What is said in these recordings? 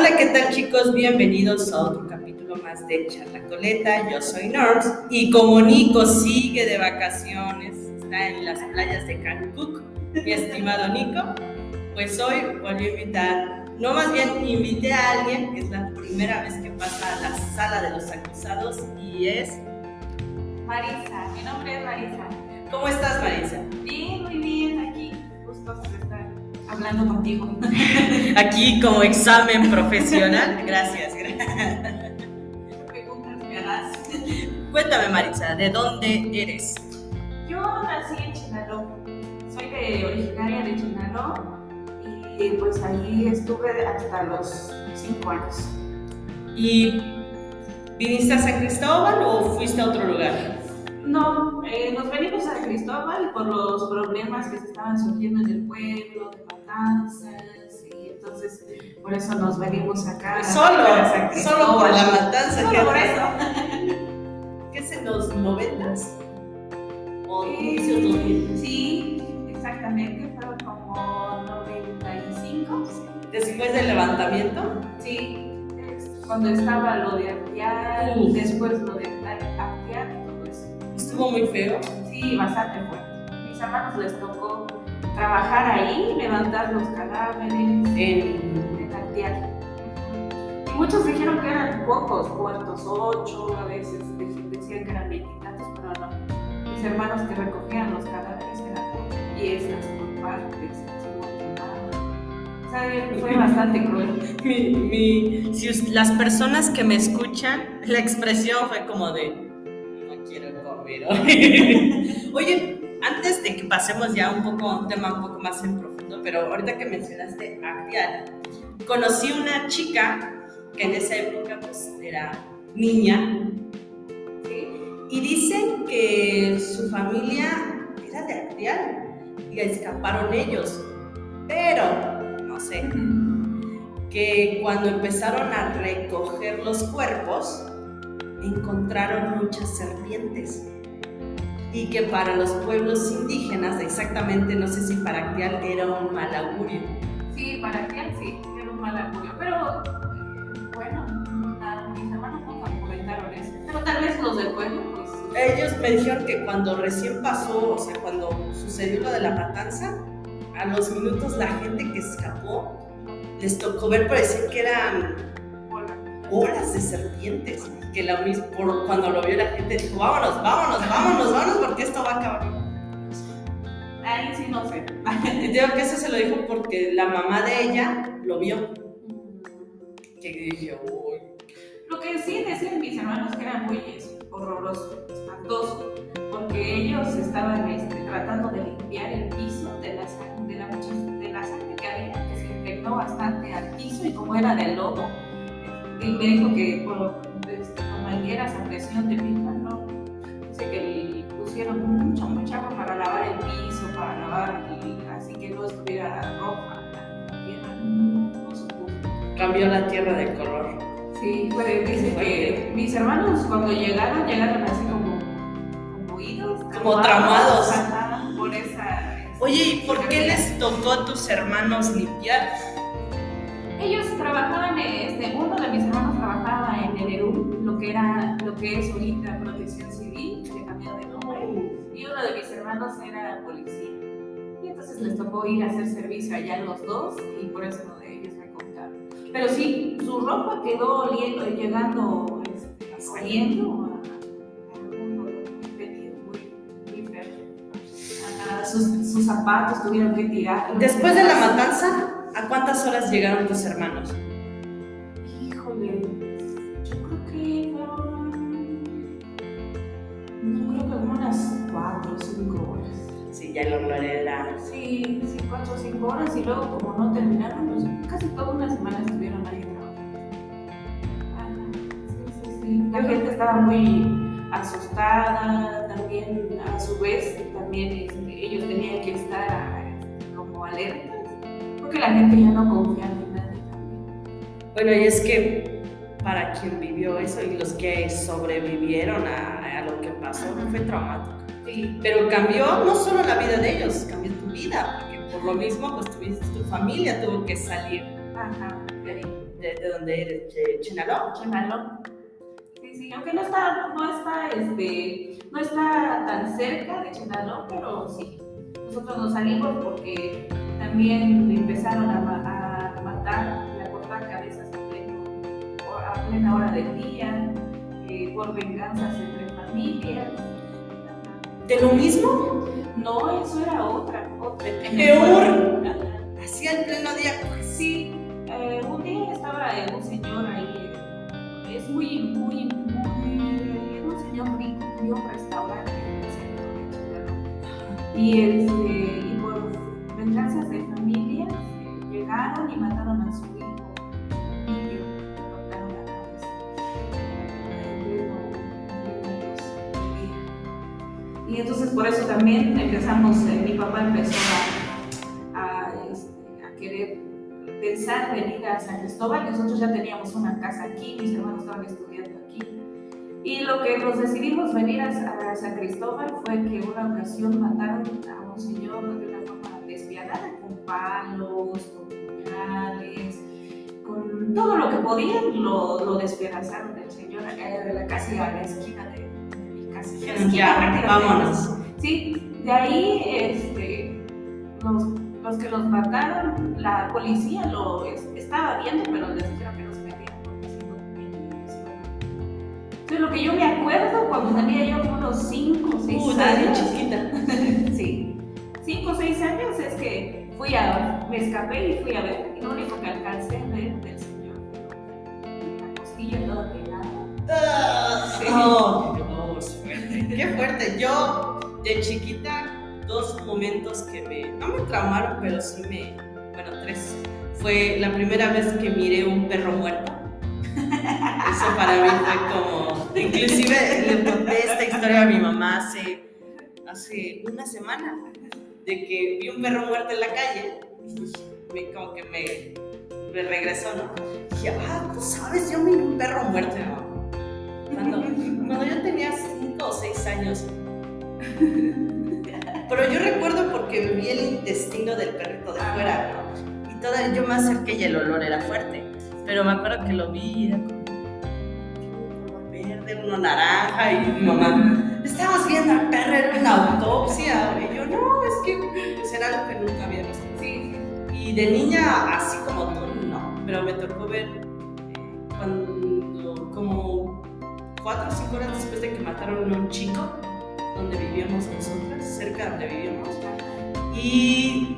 Hola, ¿qué tal chicos? Bienvenidos a otro capítulo más de Charlacoleta. Yo soy Norms y como Nico sigue de vacaciones, está en las playas de Cancún, mi estimado Nico, pues hoy volví a invitar, no más bien invité a alguien que es la primera vez que pasa a la sala de los acusados y es... Marisa, mi nombre es Marisa. ¿Cómo estás Marisa? Bien, muy bien, aquí, gustoso de hablando contigo. Aquí como examen profesional. Gracias, gracias. Cuéntame Marisa, ¿de dónde eres? Yo nací en Chinaló. Soy de, originaria de Chinaló y pues ahí estuve hasta los 5 años. ¿Y viniste a San Cristóbal o fuiste a otro lugar? No, eh, nos venimos a Cristóbal por los problemas que se estaban surgiendo en el pueblo, de matanzas, y entonces por eso nos venimos acá. Solo, a solo por la matanza. Solo que- por eso. ¿Qué es en los noventas? ¿O Eh, inicios 2000? Sí, exactamente, fueron como 95. Después del levantamiento. Sí, cuando estaba lo de Uf. después lo de Estuvo muy feo. Sí, bastante fuerte. Mis hermanos les tocó trabajar ahí, levantar los cadáveres, En... Actear. Y muchos dijeron que eran pocos muertos, ocho, a veces dec- decían que eran veintitantos, pero no. Mis hermanos que recogían los cadáveres eran piezas, por partes. O sea, fue bastante cruel. Mi, mi- si las personas que me escuchan, la expresión fue como de hoy". Oye, antes de que pasemos ya un poco a un tema un poco más en profundo, pero ahorita que mencionaste Actial, conocí una chica que en esa época pues era niña y dicen que su familia era de Actial y escaparon ellos, pero no sé, que cuando empezaron a recoger los cuerpos, encontraron muchas serpientes. Y que para los pueblos indígenas, exactamente, no sé si para Actial era un mal augurio. Sí, para aquel sí, era un mal augurio. Pero eh, bueno, nada, mis hermanos nunca comentaron eso. Pero tal vez los del pueblo, pues. Ellos me dijeron que cuando recién pasó, o sea, cuando sucedió lo de la matanza, a los minutos la gente que escapó les tocó ver, parecía que eran hola. olas de serpientes. Que la mis- por, cuando lo vio la gente dijo, vámonos, vámonos, vámonos, vámonos, porque esto va a acabar. Ahí sí no sé. Digo que eso se lo dijo porque la mamá de ella lo vio. Que dije, uy. Lo que sí decían mis hermanos que era muy horroroso, espantoso, porque ellos estaban este, tratando de limpiar el piso de la sangre, de la, de la sangre que había, que se impregnó bastante al piso y como era de lodo, él me dijo que por, con mangueras a presión de pipa, ¿no? Dice que le pusieron mucha, mucha agua para lavar el piso, para lavar, y así que no estuviera roja la tierra, no, pudo. Cambió la tierra de color. Sí, pues dice que mis hermanos cuando llegaron, llegaron así como, como oídos. Como traumados. por esa... Oye, ¿y por qué les tocó a tus hermanos limpiar? Ellos trabajaban, este, uno de mis hermanos que era, lo que es ahorita protección civil, que cambió de nombre, y uno de mis hermanos era policía. Y entonces les tocó ir a hacer servicio allá los dos, y por eso uno de ellos me contaron. Pero sí, su ropa quedó oliendo, llegando, este. Ajá, sus, sus zapatos tuvieron que tirar. Después de la matanza, ¿a cuántas horas llegaron tus hermanos? Híjole, unas 4 o 5 horas. Sí, ya el olor era. Sí, sí, 4 o 5 horas y luego, como no terminaron, pues casi toda una semana estuvieron ahí trabajando. Ajá, sí, sí, sí. La gente estaba muy asustada, también a su vez, también este, ellos tenían que estar este, como alertas, porque la gente ya no confiaba en nadie también. Bueno, y es que para quien vivió eso y los que sobrevivieron a, a lo que pasó, fue traumático. Sí, Pero cambió no solo la vida de ellos, cambió tu vida, porque por lo mismo, pues tuviste tu familia, tuvo que salir. ajá, de de, de donde eres, de Chenaló. Chenaló. Sí, sí, aunque no está, no está, este, no está tan cerca de Chenaló, pero sí. Nosotros nos salimos porque también empezaron a, a matar a plena hora del día, eh, por venganzas entre familias. ¿De lo mismo? No, eso era otra, otra. Peor. Así al pleno día. Sí, eh, un día estaba eh, un señor ahí, eh, es muy, muy, muy, un señor rico, tenía un restaurante en el centro de Chicago. Y, este, Y entonces por eso también empezamos, eh, mi papá empezó este, a querer pensar venir a San Cristóbal. Nosotros ya teníamos una casa aquí, mis hermanos estaban estudiando aquí. Y lo que nos decidimos venir a, San Cristóbal fue que una ocasión mataron a un señor de una forma despiadada, con palos, con puñales, con todo lo que podían, lo, lo despedazaron del señor acá de la casi a la esquina de, Ya, vámonos. Sí, de ahí este, los, los que los mataron, la policía lo es- estaba viendo, pero les dijeron que no se metieran porque Entonces, lo que yo me acuerdo cuando tenía yo unos 5 o 6 Uh, años, chiquita. sí, 5 o 6 años es que fui a, me escapé y fui a ver, y lo único que alcancé a ver Yo, de chiquita, dos momentos que me, no me traumaron, pero sí me, bueno, tres. Fue la primera vez que miré un perro muerto. Eso para mí fue como, inclusive le conté esta historia a mi mamá hace, hace una semana, de que vi un perro muerto en la calle, y me, como que me, me regresó, ¿no? Dije, ah, tú sabes, yo miré un perro muerto. Cuando, cuando yo tenía 5 o 6 años. Pero yo recuerdo porque vi el intestino del perrito de fuera, ¿no? Y todavía yo me acerqué y el olor era fuerte. Pero me acuerdo que lo vi y era como verde, uno naranja y mamá. Estabas viendo al perro, era una autopsia. Y yo, no, es que pues, era algo que nunca había visto. Sí, Y de niña, así como tú, no. Pero me tocó ver eh, cuando, como cuatro o cinco horas después de que mataron a un chico, donde vivíamos nosotros, cerca de donde vivíamos. Y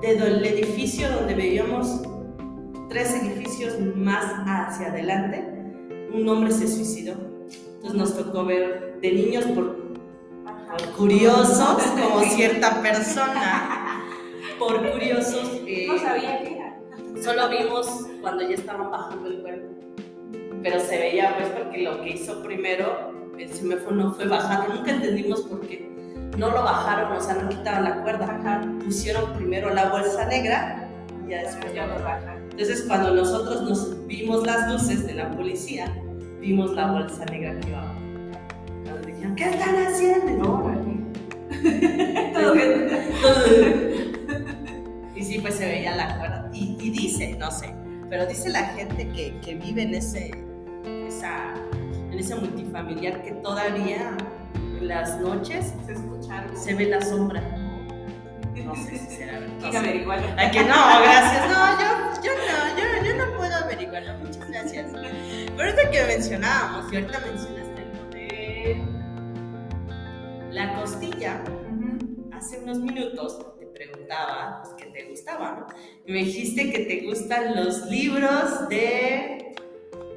del edificio donde vivíamos, tres edificios más hacia adelante, un hombre se suicidó. Entonces nos tocó ver de niños por por curiosos, como cierta persona, por curiosos, eh, No sabía qué era. solo vimos cuando ya estaban bajando el cuerpo. Pero se veía, pues, porque lo que hizo primero, el semáforo fue bajando, nunca entendimos por qué. No lo bajaron, o sea, no quitaron la cuerda. Ajá. Pusieron primero la bolsa negra y ya después Ya lo baja. entonces, cuando nosotros nos vimos las luces de la policía, vimos la bolsa negra que iba. Cuando dijeron, ¿qué están haciendo? Órale. Todo bien. y sí, pues se veía la cuerda. Y, y dice, no sé, pero dice la gente que, que vive en ese, esa, en ese multifamiliar que todavía en las noches Se escucharon. se ve la sombra. No sé si será verdad. no averiguarlo. Que no, gracias. No, yo, yo no, yo, yo no puedo averiguarlo. Muchas gracias. Pero ahorita que mencionábamos, y ahorita mencionaste lo de la costilla, hace unos minutos te preguntaba pues, qué te gustaba, ¿no? Y me dijiste que te gustan los libros de.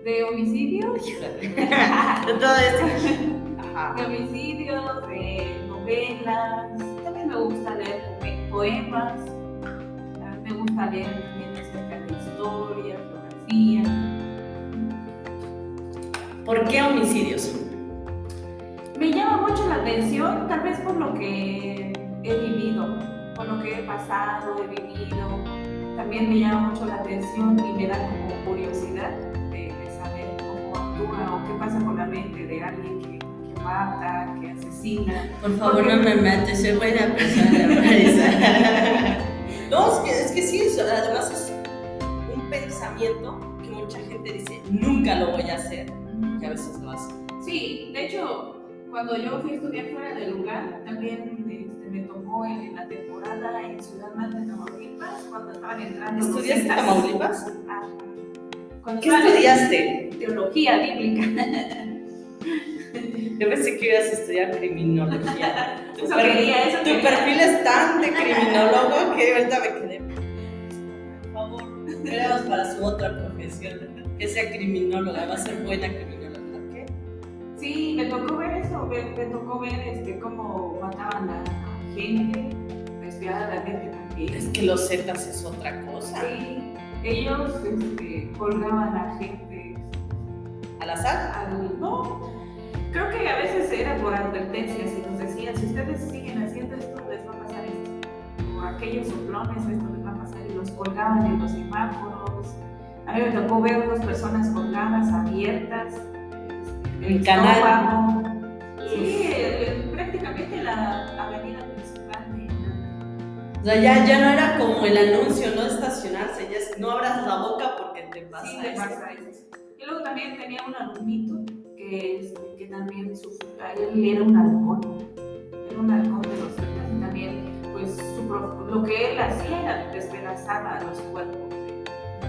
De homicidio. de todo esto. Ajá. De homicidios, de novelas. También me gusta leer poe- poemas. Me gusta leer también acerca de historia, geografía. ¿Por qué homicidios? Me llama mucho la atención, tal vez por lo que he vivido, por lo que he pasado, he vivido. También me llama mucho la atención y me da como curiosidad o qué pasa con la mente de alguien que, mata, que asesina. Por favor, no me mates, soy buena persona, no, es que, es que sí, además es un pensamiento que mucha gente dice, nunca lo voy a hacer, que a veces lo hace. Sí, de hecho, cuando yo fui a estudiar fuera del lugar, también este, me tocó en, la temporada en Ciudad de Tamaulipas, cuando estaban entrando. ¿Estudiaste en Tamaulipas? Ah, ¿Qué estudiaste? Teología bíblica. Yo pensé que ibas a estudiar criminología. Tu, eso quería, eso tu perfil es tan de criminólogo que ahorita me quedé. Por favor, queremos para su otra profesión, que sea criminóloga, va a ser buena criminóloga, ¿qué? Sí, me tocó ver eso, me, me tocó ver este, cómo mataban a gente, espiaban a la gente también. Es que los Zetas es otra cosa. Sí, ellos este, colgaban a gente. ¿Al azar? Al, no, creo que a veces era por advertencias y nos decían, si ustedes siguen haciendo esto, les va a pasar esto. O aquellos soplones, esto les va a pasar. Y los colgaban en los semáforos. A mí me tocó ver dos personas colgadas, abiertas. El canal. Sí, prácticamente la avenida principal de... O sea, ya, ya no era como el anuncio, no estacionarse, ya es, no abras la boca porque te pasa, sí, te pasa eso. Y luego también tenía un alumnito que, este, que también su, él era un halcón, era un halcón de los y también pues su, lo que él hacía era despedazar a los cuerpos de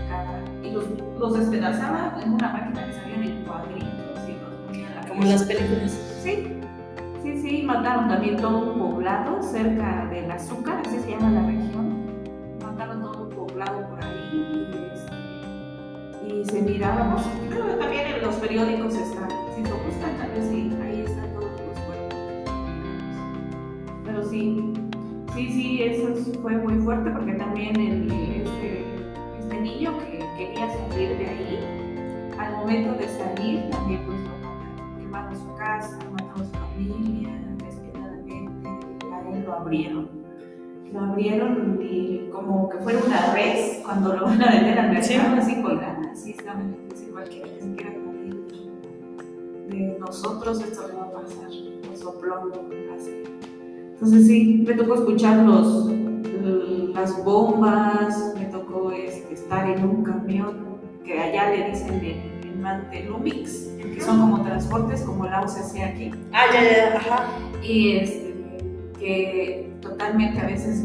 cada, y los, los despedazaba en una máquina que salían en cuadritos y los ponía la Como en las películas. Sí, sí, sí, mataron también todo un poblado cerca del azúcar, así se llama la región, mataron todo un poblado y se miraba, creo también en los periódicos está si lo buscan, tal sí, ahí están todos los cuerpos. Pero sí, sí, sí, eso fue muy fuerte porque también este, este niño que quería salir de ahí, al momento de salir, también pues lo quemaron su casa, mataron a su familia, despiadadamente, a él lo abrieron. Lo abrieron y como que fuera una res cuando lo van a vender al mercado, así colgada, así estaba, así cualquiera, ni siquiera de nosotros esto le va a pasar, un soplón así. Entonces sí, me tocó escuchar los, las bombas, me tocó este, estar en un camión que allá le dicen en, Mantelumix, que son como transportes como la UCC aquí. Ah, ya, ya, ajá. Y este, que totalmente a veces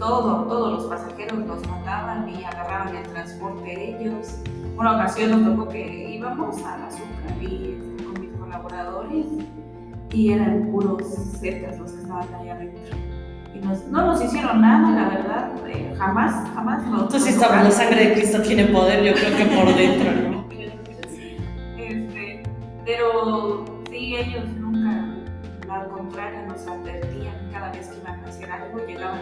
todo, todos los pasajeros los mataban y agarraban el transporte ellos. Una ocasión nos tocó que íbamos a azúcar y colaboradores y eran puros zetas los que estaban ahí adentro. Y no nos hicieron nada, la verdad, eh, jamás, jamás. No, Entonces, la sangre de Cristo tiene poder, yo creo que por dentro, ¿no? este, pero sí, ellos nunca, al contrario, nos advertían algo, llegaban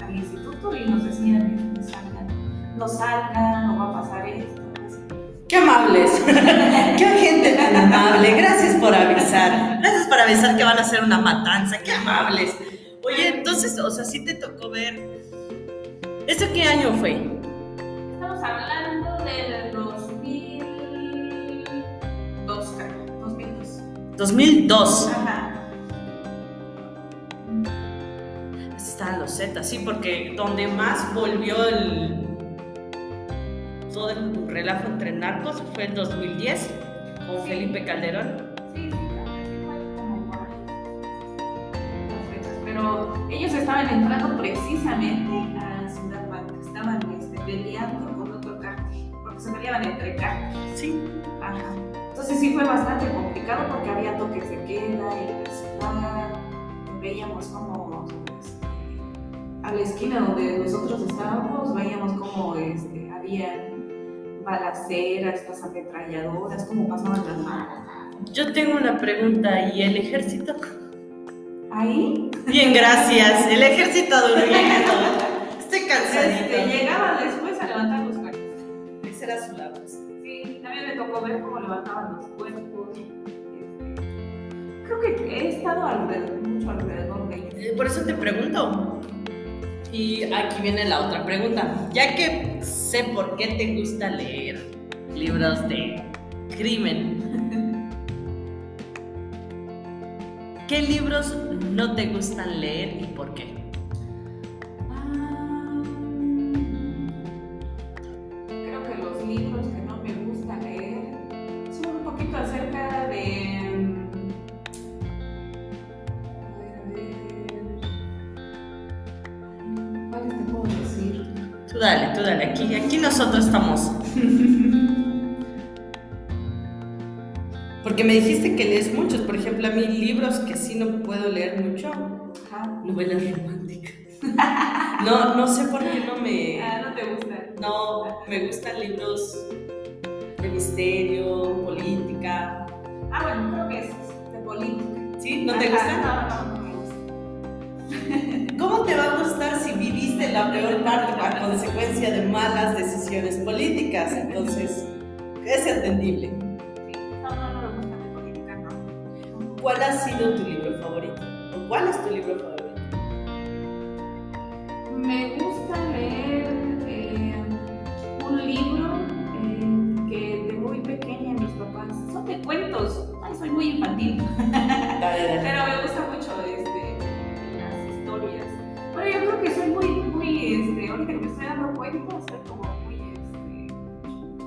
al instituto y nos decían, no salgan, no salgan, no va a pasar esto Qué amables. Qué gente tan amable. Gracias por avisar. Gracias por avisar que van a hacer una matanza. Qué amables. Oye, entonces, o sea, sí te tocó ver. ¿Eso qué año fue? Estamos hablando del 2002, 2002. 2002. Ajá. Sí, porque donde más volvió el todo el relajo entre narcos fue en 2010 con Felipe Calderón. Sí, sí, Pero ellos estaban entrando precisamente a Ciudad Blanca, estaban este, peleando con otro cártel, porque se peleaban entre cárteles. Sí. Ajá. Entonces sí fue bastante complicado porque había toques de queda en la ciudad, veíamos como a la esquina donde nosotros estábamos, veíamos como este, había balaceras, estas ametralladoras, cómo pasaban las malas. Yo tengo una pregunta, ¿y el ejército? ¿Ahí? Bien, gracias. El ejército durmiendo. Estoy cansadito. Este, llegaba después a levantar los cuerpos. Ese era su labor. Sí, también me tocó ver cómo levantaban los cuerpos. Este, creo que he estado alrededor, mucho alrededor de ellos. Por eso te pregunto. Y aquí viene la otra pregunta. Ya que sé por qué te gusta leer libros de crimen, ¿qué libros no te gustan leer y por qué? Nosotros estamos. Porque me dijiste que lees muchos. Por ejemplo, a mí libros que sí no puedo leer mucho. Novelas románticas. No, no sé por qué no me. Ah, no te gusta. No, me gustan libros de misterio, política. Ah, bueno, creo que es de política. ¿Sí? ¿No te Ajá, gustan? No, no, no me gusta. ¿Cómo te va a gustar si viviste la peor parte a consecuencia de malas decisiones políticas? Entonces, es entendible. Sí. No, no, no me gusta política, no. ¿Cuál ha sido tu libro favorito? ¿O cuál es tu libro favorito? Me gusta leer eh, un libro eh, que de muy pequeña mis papás. Son de cuentos. Ay, soy muy infantil. Dale, dale. Pero me gusta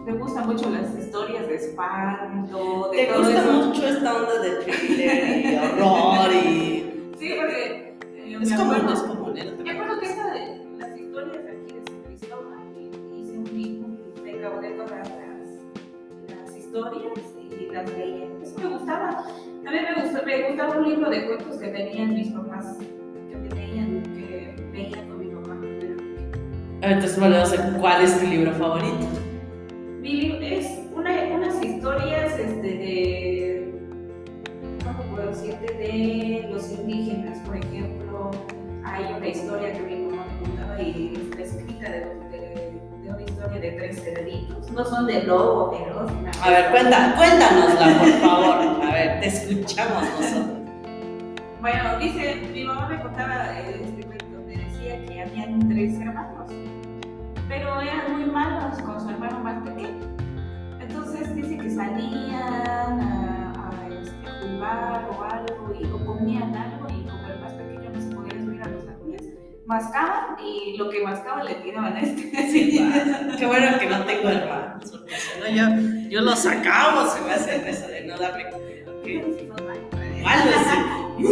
me gustan mucho las historias de espanto, de ¿Te todo gusta eso. mucho esta onda de thriller y horror y... Sí, porque eh, Es común, acuerdo- es común. Me acuerdo que esa de las historias de aquí de San Cristóbal, hice un libro, me acabé todas las, las historias y las leía. Eso me gustaba. También me, gustó, me gustaba un libro de cuentos que tenían mis papás, que me leían, que veían con mi papá. A Entonces, bueno, no sé, ¿cuál es tu libro favorito? No son de lobo, nada. A ver, cuenta, cuéntanosla, por favor. A ver, te escuchamos nosotros. Bueno, dice, mi mamá me contaba eh, este cuento donde decía que habían tres hermanos, pero eran muy malos con su hermano más pequeño. Entonces dice que salían a, a, este, jugar o algo y o comían algo y mascaban y lo que mascaban le tiraban a este. Sí, Qué bueno que no tengo hermanos, porque si no yo, yo lo sacamos se me hace eso de no darle. Malos, sí.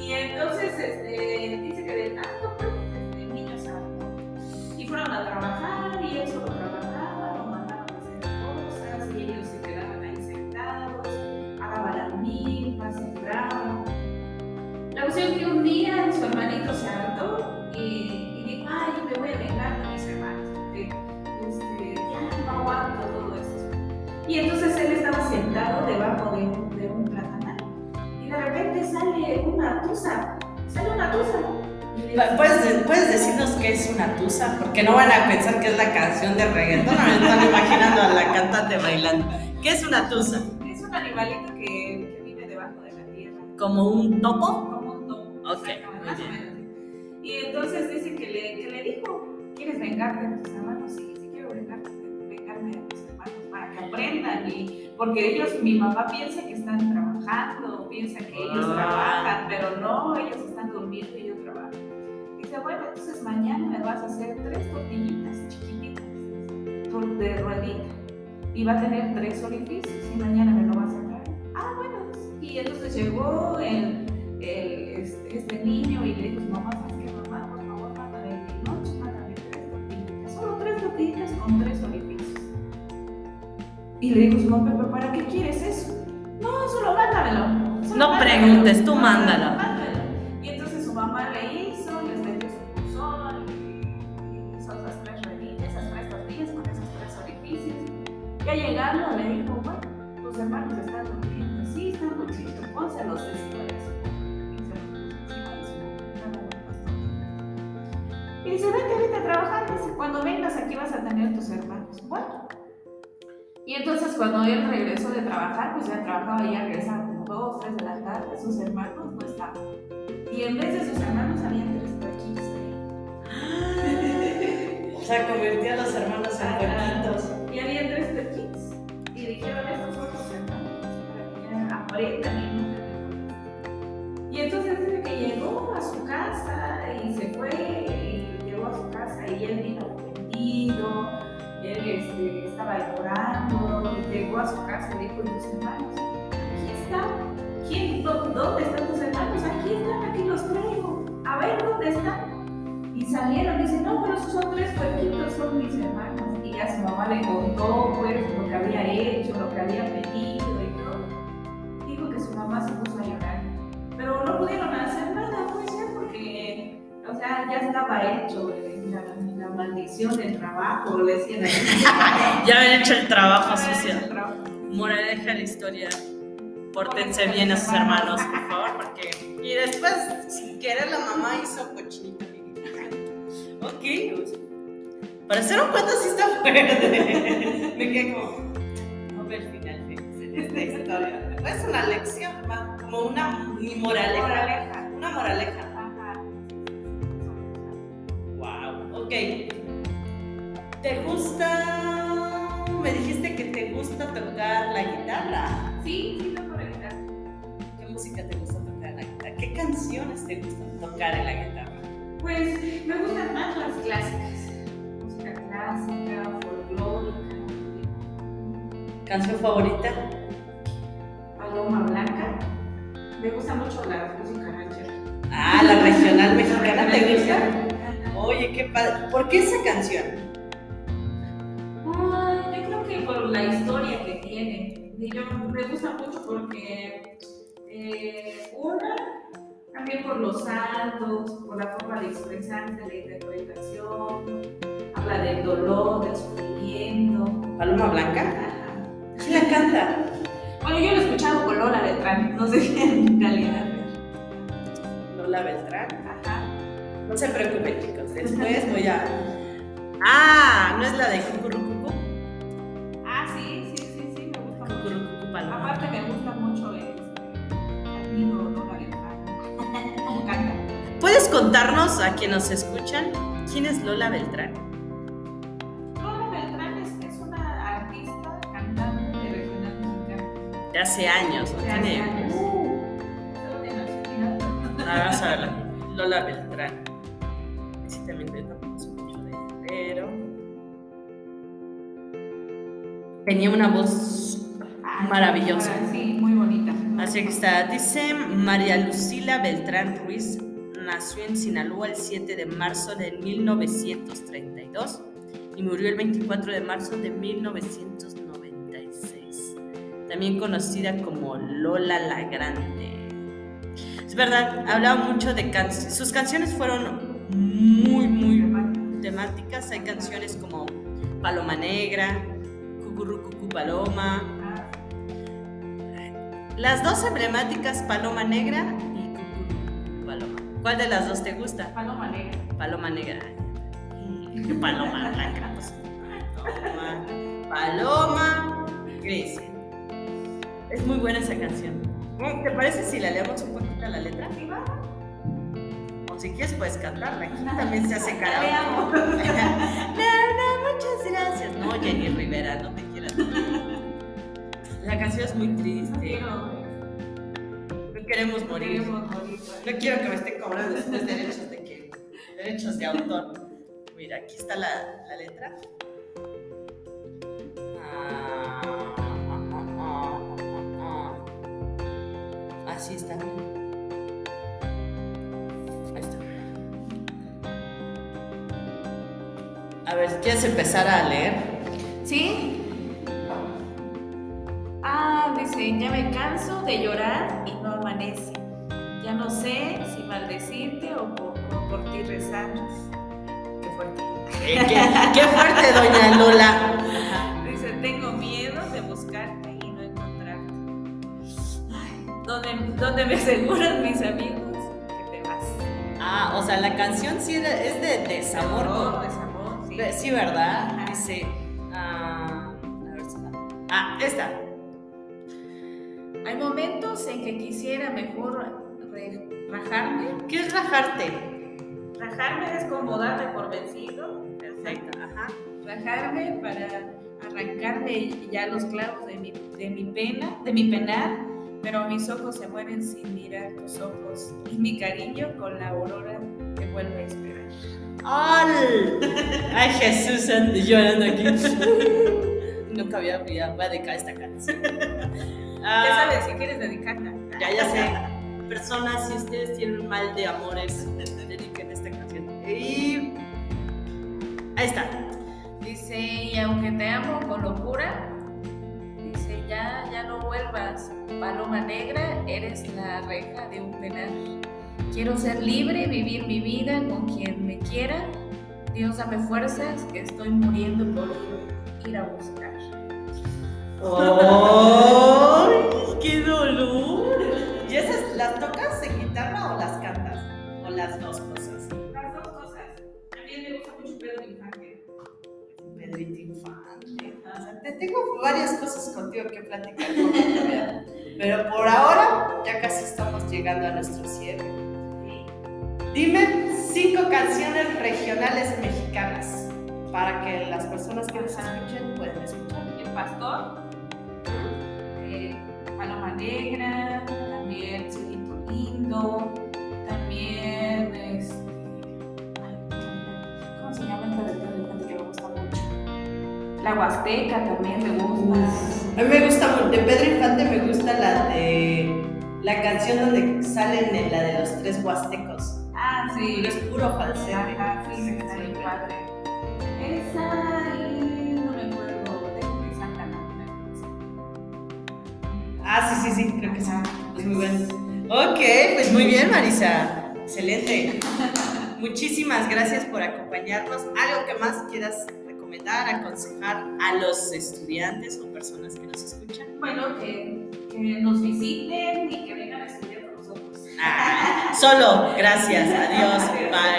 Y entonces este, dice que de tanto, pues, este, el niño se. Y fueron a trabajar y él solo trabajaba, lo mandaron a hacer cosas y ellos se quedaban ahí sentados, agarraban las milpas, sembraban. La cuestión que un día su hermanito se hartó y, y dijo, ay, yo me voy a vengar de mis hermanos, porque este, ya no aguanto todo esto. Y entonces él estaba sentado debajo de un, de un platanal y de repente sale una tusa, sale una tusa. ¿Puedes, ¿Puedes decirnos qué es una tusa? Porque no van a pensar que es la canción de reggaetón, me están imaginando a la cantante bailando. ¿Qué es una tusa? Es un animalito que, que vive debajo de la tierra, ¿Como un topo? como un topo. Ok, o bien. Entonces dice que le, que le dijo, ¿quieres vengarte de tus hermanos? Sí, sí quiero vengarte, vengarme de mis hermanos para que aprendan. Y, porque ellos, mi mamá piensa que están trabajando, piensa que ellos Ah. trabajan, pero no, ellos están durmiendo y yo trabajo. Dice, bueno, entonces mañana me vas a hacer tres tortillitas chiquititas de ruedita y va a tener tres orificios y mañana me lo vas a traer. Ah, bueno. Y entonces llegó el, el- este, este niño y le dijo a su mamá, ¿sabes qué, mamá? Y le dijo su mamá, ¿pero para qué quieres eso? No, solo mándamelo. solo No mándamelo, preguntes, tú mándalo. Cuando él regresó de trabajar, pues ya trabajaba y ya regresaba como dos, tres de la tarde, sus hermanos no estaban. Y en vez de sus hermanos habían tres ahí. O sea, convirtió a los hermanos en puerquitos. Y había tres puerquitos. Y dijeron, estos son los hermanos, para que ya aprendan y nunca te molesten". Y entonces dice que llegó a su casa y se fue y llegó a su casa y él vino ofendido, él este, estaba llorando, y llegó a su casa y dijo, ¿y tus hermanos? Aquí están. ¿Quién, dó- ¿Dónde están tus hermanos? Aquí están, aquí los traigo. A ver, ¿dónde están? Y salieron, dicen, no, pero esos son tres puerquitos, son mis hermanos. Y ya su mamá le contó, pues, lo que había hecho, lo que había pedido y todo. Dijo que su mamá se puso a llorar. Pero no pudieron hacer nada, pues, ya, porque, o sea, ya estaba hecho eh, maldición del trabajo, le decían. Ya habían hecho el trabajo trabajo. Moraleja de la historia. Pórtense bien a sus hermanos, por favor, porque. Y después, sin querer, la mamá hizo cochinita. Ok. Para hacer un cuento sí está fuerte. Me quedé como. No ver el final en esta historia. Es una lección, como una ni moraleja. Moraleja. Una moraleja. Wow. Ok. ¿Te gusta? Me dijiste que te gusta tocar la guitarra. Sí, sí, no por evitar. ¿Qué música te gusta tocar en la guitarra? ¿Qué canciones te gustan tocar en la guitarra? Pues me gustan más las clásicas. Música clásica, folclórica, ¿Canción favorita? paloma blanca. Me gusta mucho la música ranchera. Ah, la regional mexicana, ¿te gusta? Oye, qué padre. ¿Por qué esa canción? Yo me gusta mucho porque eh, una, también por los saltos, por la forma de expresarse, la interpretación, habla del dolor, del sufrimiento. ¿Paloma Blanca? Ajá. ¿Quién la canta? Bueno, yo lo he escuchado con Lola Beltrán, no sé en calidad. Lola Beltrán. Ajá. No se preocupen, chicos. Después voy a. Ah, ¿no es la de Cucurrucucu? Contarnos a quienes nos escuchan quién es Lola Beltrán? Lola Beltrán es, es una artista, cantante de regional mexicana. De hace años, ¿no? De hace Tiene. años. Uh. Ah, vamos a verla. Lola Beltrán. Sí, también te tomamos mucho de ella, pero. Tenía una voz Ah, maravillosa. Sí, muy bonita. Así que está. Dice María Lucila Beltrán Ruiz. Nació en Sinaloa el 7 de marzo de 1932 y murió el 24 de marzo de 1996. También conocida como Lola la Grande. Es verdad, hablaba mucho de canciones. Sus canciones fueron muy, muy temáticas. Hay canciones como Paloma Negra, Cucurrucucu Paloma. Las dos emblemáticas, Paloma Negra. ¿Cuál de las dos te gusta? Paloma Negra. Paloma Negra. Paloma Blanca. pues. Paloma. Paloma crece. Es muy buena esa canción. ¿Te parece si la leemos un poquito la letra? O si quieres puedes cantarla. Aquí también se hace karaoke. No, no, muchas gracias. No, Jenny Rivera, no te quieras. La canción es muy No triste. Queremos morir. Queremos morir. No quiero que me estén cobrando después derechos de qué? Derechos de autor. Mira, aquí está la, la letra. Ah. Así está. Ahí está. A ver, ¿quieres empezar a leer? ¿Sí? Ah, dice, ya me canso de llorar y no Ya no sé si maldecirte o por, o por ti rezar. Qué fuerte. Eh, qué, qué fuerte, doña Lola. Dice, tengo miedo de buscarte y no encontrarte. Ay, donde, donde me aseguran mis amigos que te vas. Ah, o sea, la canción sí es de desamor. Amor, con- desamor, sí. Sí, ¿verdad? Dice. Mejor rajarme. ¿Qué es rajarte? Rajarme es como darme por vencido. Perfecto. Ajá. Rajarme para arrancarme ya los clavos de mi, de mi pena, de mi penar, pero mis ojos se mueren sin mirar tus ojos y mi cariño con la aurora te vuelve a esperar. ¡Al! Ay, Jesús, ando llorando aquí. Nunca había olvidado. Voy a dedicar esta canción. Ah, Ya sabes si quieres dedicarla. Ya, ya sé. Personas, si ustedes tienen un mal de amores, dediquen esta canción. Y Ahí está. Dice, y aunque te amo con locura, dice, ya, ya no vuelvas. Paloma negra, eres la reja de un penal. Quiero ser libre, vivir mi vida con quien me quiera. Dios dame fuerzas, que estoy muriendo por ir a buscar. ¡Ay, las tocas en guitarra o las cantas? ¿O las dos cosas? Las dos cosas. A mí me gusta mucho Pedro Infante. Pedrito Infante. O sea, te tengo varias cosas contigo que platicar. Pero por ahora ya casi estamos llegando a nuestro cierre. Dime cinco canciones regionales mexicanas para que las personas que nos escuchen puedan escuchar. El pastor, Huasteca también me gusta. A mí me gusta, de Pedro Infante me gusta la de la canción donde salen en la de los tres huastecos. Ah, sí. Pero es puro falsete. Ajá, sí, Esa está bien padre. Esa y no me acuerdo de canción. Ah, sí, sí, sí, creo que sí. Es muy bueno. Ok, pues muy bien, Marisa. Excelente. Muchísimas gracias por acompañarnos. ¿Algo que más quieras recomendar, aconsejar a los estudiantes o personas que nos escuchan? Bueno, que, que nos visiten y que vengan a estudiar con nosotros. Ah, solo, gracias, adiós, bye.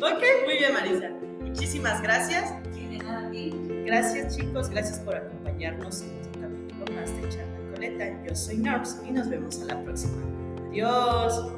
ok, muy bien, Marisa. Muchísimas gracias. Gracias, chicos. Gracias por acompañarnos en otro capítulo más de Charla Coleta. Yo soy Norms y nos vemos a la próxima. Adiós.